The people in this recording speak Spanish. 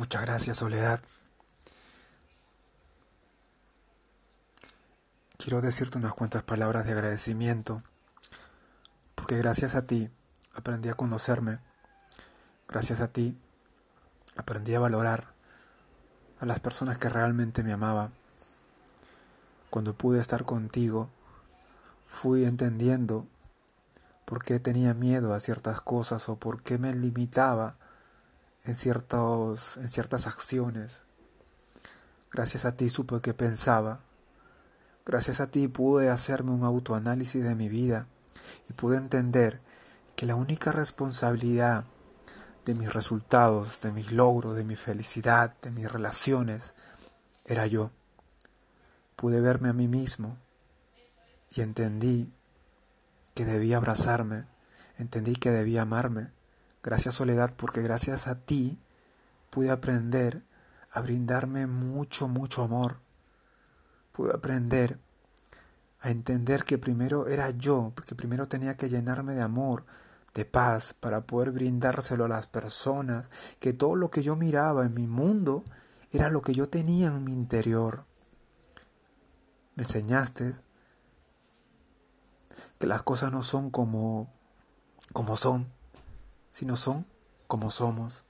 Muchas gracias, Soledad. Quiero decirte unas cuantas palabras de agradecimiento, porque gracias a ti aprendí a conocerme, gracias a ti aprendí a valorar a las personas que realmente me amaban. Cuando pude estar contigo, fui entendiendo por qué tenía miedo a ciertas cosas o por qué me limitaba en, ciertos, en ciertas acciones. Gracias a ti supe que pensaba. Gracias a ti pude hacerme un autoanálisis de mi vida y pude entender que la única responsabilidad de mis resultados, de mis logros, de mi felicidad, de mis relaciones, era yo. Pude verme a mí mismo y entendí que debía abrazarme, entendí que debía amarme. Gracias Soledad, porque gracias a ti pude aprender a brindarme mucho, mucho amor. Pude aprender a entender que primero era yo, que primero tenía que llenarme de amor, de paz, para poder brindárselo a las personas, que todo lo que yo miraba en mi mundo era lo que yo tenía en mi interior. Me enseñaste que las cosas no son como como son, sino son como somos.